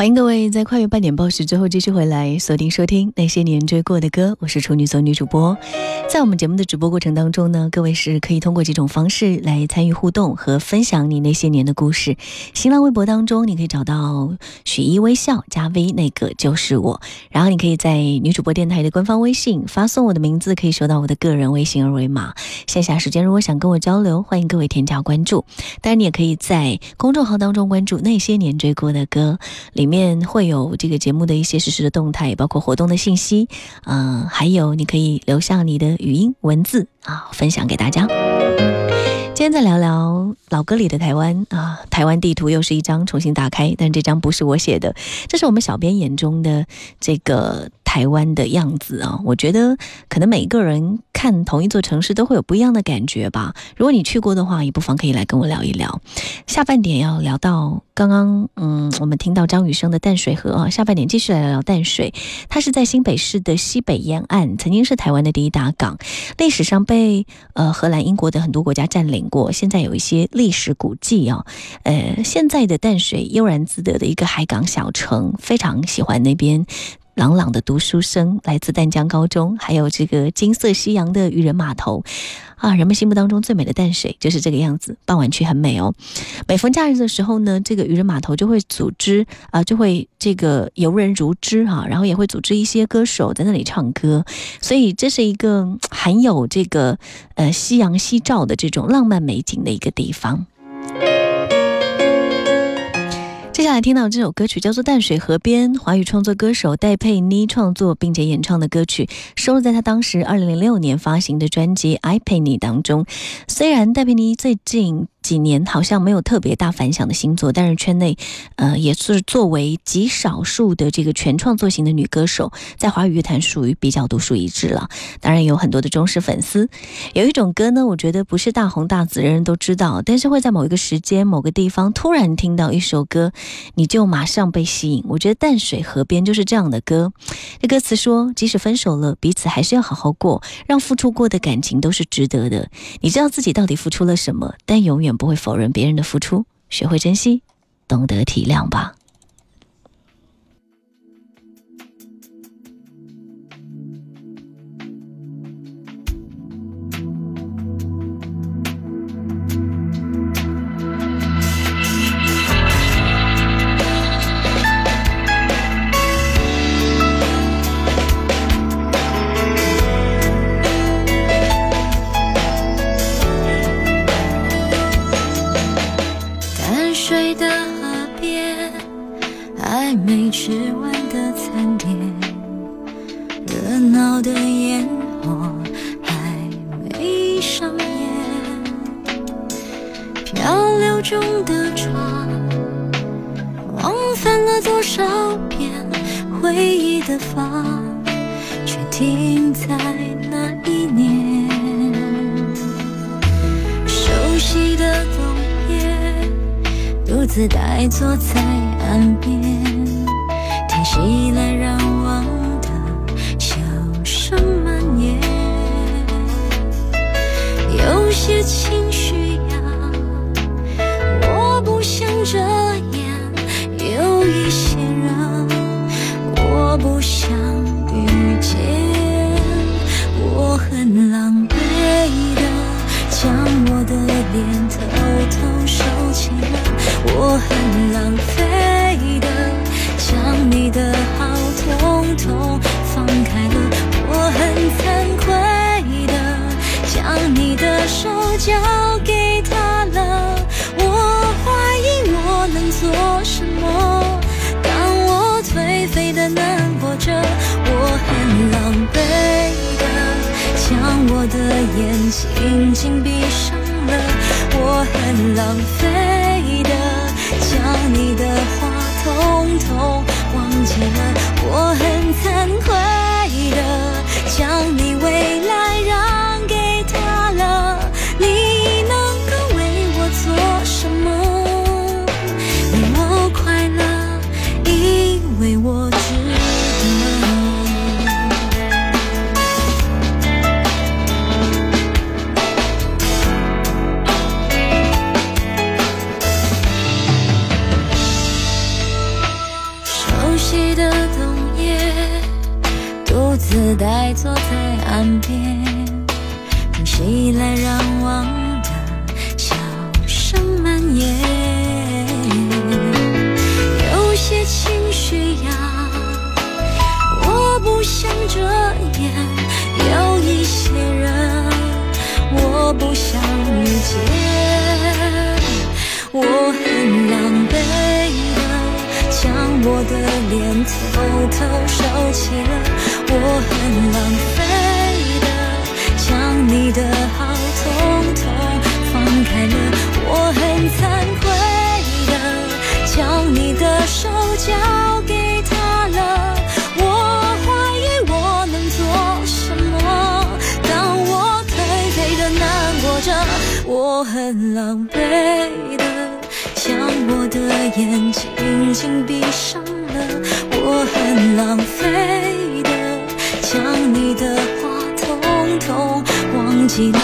欢迎各位在跨越半点报时之后继续回来锁定收听那些年追过的歌，我是处女座女主播。在我们节目的直播过程当中呢，各位是可以通过几种方式来参与互动和分享你那些年的故事。新浪微博当中你可以找到许一微笑加 V 那个就是我，然后你可以在女主播电台的官方微信发送我的名字，可以收到我的个人微信二维码。线下时间如果想跟我交流，欢迎各位添加关注。当然你也可以在公众号当中关注那些年追过的歌里。里面会有这个节目的一些实时的动态，包括活动的信息，嗯，还有你可以留下你的语音文字啊，分享给大家。今天再聊聊老歌里的台湾啊，台湾地图又是一张重新打开，但这张不是我写的，这是我们小编眼中的这个。台湾的样子啊，我觉得可能每个人看同一座城市都会有不一样的感觉吧。如果你去过的话，也不妨可以来跟我聊一聊。下半点要聊到刚刚，嗯，我们听到张雨生的《淡水河》啊，下半点继续来聊聊淡水。它是在新北市的西北沿岸，曾经是台湾的第一大港，历史上被呃荷兰、英国的很多国家占领过。现在有一些历史古迹啊，呃，现在的淡水悠然自得的一个海港小城，非常喜欢那边。朗朗的读书声来自淡江高中，还有这个金色夕阳的渔人码头，啊，人们心目当中最美的淡水就是这个样子。傍晚去很美哦。每逢假日的时候呢，这个渔人码头就会组织啊，就会这个游人如织哈，然后也会组织一些歌手在那里唱歌，所以这是一个很有这个呃夕阳夕照的这种浪漫美景的一个地方。接下来听到这首歌曲叫做《淡水河边》，华语创作歌手戴佩妮创作并且演唱的歌曲，收录在她当时二零零六年发行的专辑《I 佩妮》当中。虽然戴佩妮最近。几年好像没有特别大反响的星座，但是圈内，呃，也是作为极少数的这个全创作型的女歌手，在华语乐坛属于比较独树一帜了。当然有很多的忠实粉丝。有一种歌呢，我觉得不是大红大紫，人人都知道，但是会在某一个时间、某个地方突然听到一首歌，你就马上被吸引。我觉得《淡水河边》就是这样的歌。这歌词说，即使分手了，彼此还是要好好过，让付出过的感情都是值得的。你知道自己到底付出了什么，但永远。不会否认别人的付出，学会珍惜，懂得体谅吧。在岸边，听熙来攘往的笑声蔓延。有些情绪呀，我不想这样；有一些人，我不想遇见。我很狼狈的将我的脸偷偷收起来。我很浪费的，将你的好统统放开了。我很惭愧的，将你的手交给他了。我怀疑我能做什么，当我颓废的难过着，我很狼狈的，将我的眼睛紧闭上了。我很浪费的。将你的话统统忘记了，我很惭愧的将你未来让给他了，你能够为我做什么？你我快乐，因为我我不想遇见。我很狼狈的将我的脸偷偷收起了，我很浪费的将你的好统统放开了，我很惭愧的将你的手交给很狼狈的将我的眼睛紧闭上了，我很浪费的将你的话通通忘记了，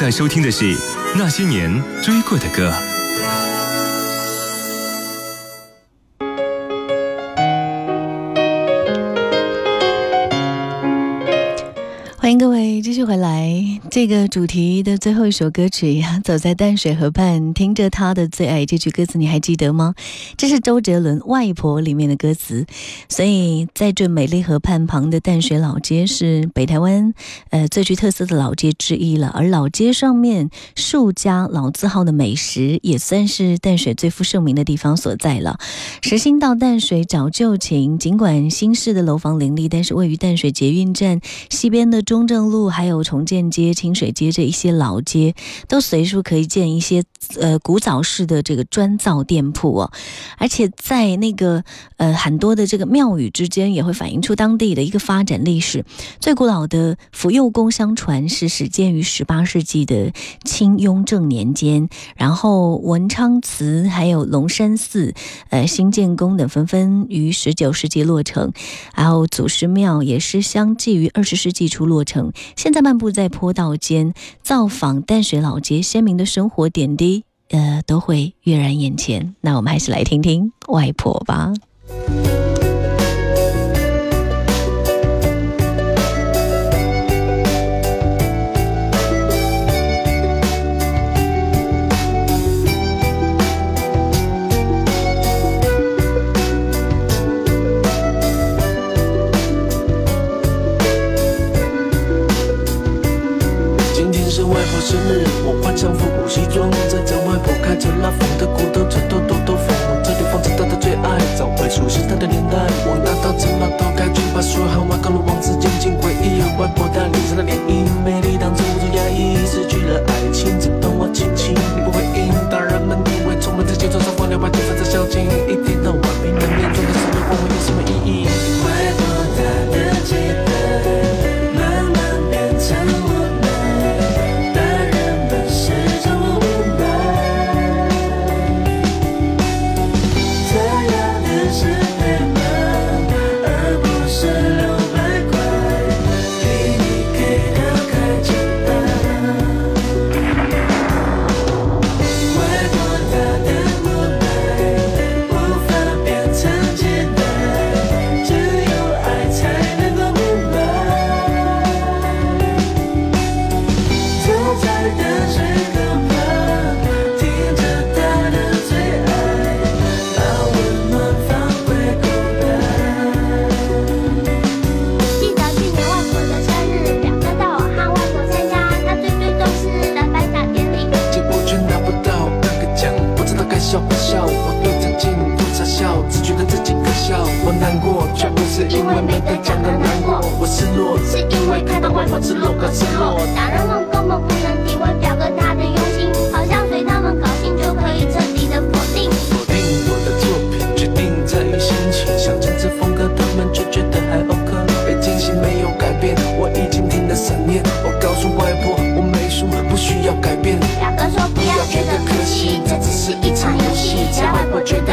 在收听的是《那些年追过的歌》。这个主题的最后一首歌曲，《走在淡水河畔》，听着他的最爱这句歌词，你还记得吗？这是周杰伦《外婆》里面的歌词。所以，在这美丽河畔旁的淡水老街是北台湾呃最具特色的老街之一了。而老街上面数家老字号的美食，也算是淡水最负盛名的地方所在了。实心到淡水找旧情，尽管新式的楼房林立，但是位于淡水捷运站西边的中正路，还有重建街、清水街这一些老街，都随处可以见一些呃古早式的这个砖造店铺哦。而且在那个呃很多的这个庙宇之间，也会反映出当地的一个发展历史。最古老的福佑宫，相传是始建于十八世纪的清雍正年间，然后文昌祠还有龙山寺、呃新建宫等纷纷于十九世纪落成，然后祖师庙也是相继于二十世纪初落成。现在漫步在坡道间，造访淡水老街鲜明的生活点滴，呃，都会跃然眼前。那我们还是来听听外婆吧。改变。表哥说不要觉得可惜，这只是一场游戏，只要外婆觉得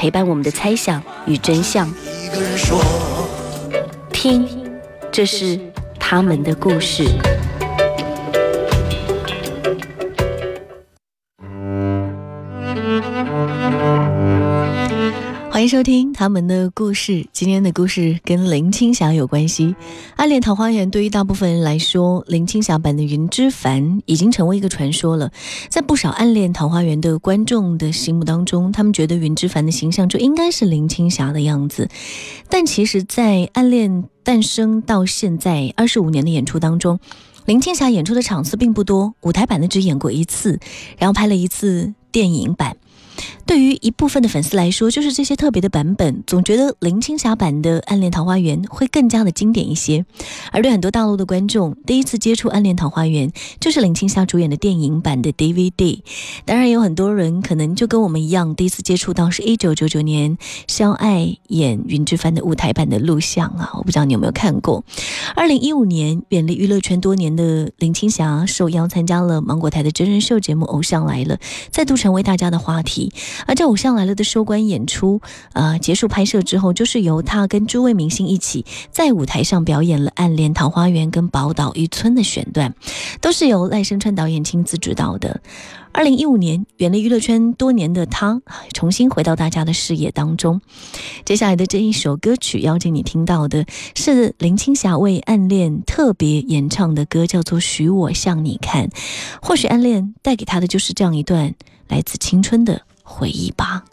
陪伴我们的猜想与真相。听，这是他们的故事。收听他们的故事。今天的故事跟林青霞有关系。《暗恋桃花源》对于大部分人来说，林青霞版的云之凡已经成为一个传说了。在不少《暗恋桃花源》的观众的心目当中，他们觉得云之凡的形象就应该是林青霞的样子。但其实，在《暗恋》诞生到现在二十五年的演出当中，林青霞演出的场次并不多，舞台版的只演过一次，然后拍了一次电影版。对于一部分的粉丝来说，就是这些特别的版本，总觉得林青霞版的《暗恋桃花源》会更加的经典一些。而对很多大陆的观众，第一次接触《暗恋桃花源》就是林青霞主演的电影版的 DVD。当然，有很多人可能就跟我们一样，第一次接触到是一九九九年肖爱演云之凡的舞台版的录像啊，我不知道你有没有看过。二零一五年，远离娱乐圈多年的林青霞受邀参加了芒果台的真人秀节目《偶像来了》，再度成为大家的话题。而这《偶像来了》的收官演出，呃，结束拍摄之后，就是由他跟诸位明星一起在舞台上表演了《暗恋桃花源》跟《宝岛渔村》的选段，都是由赖声川导演亲自指导的。二零一五年，远离娱乐圈多年的他，重新回到大家的视野当中。接下来的这一首歌曲，邀请你听到的是林青霞为《暗恋》特别演唱的歌，叫做《许我向你看》。或许《暗恋》带给他的就是这样一段来自青春的回忆吧。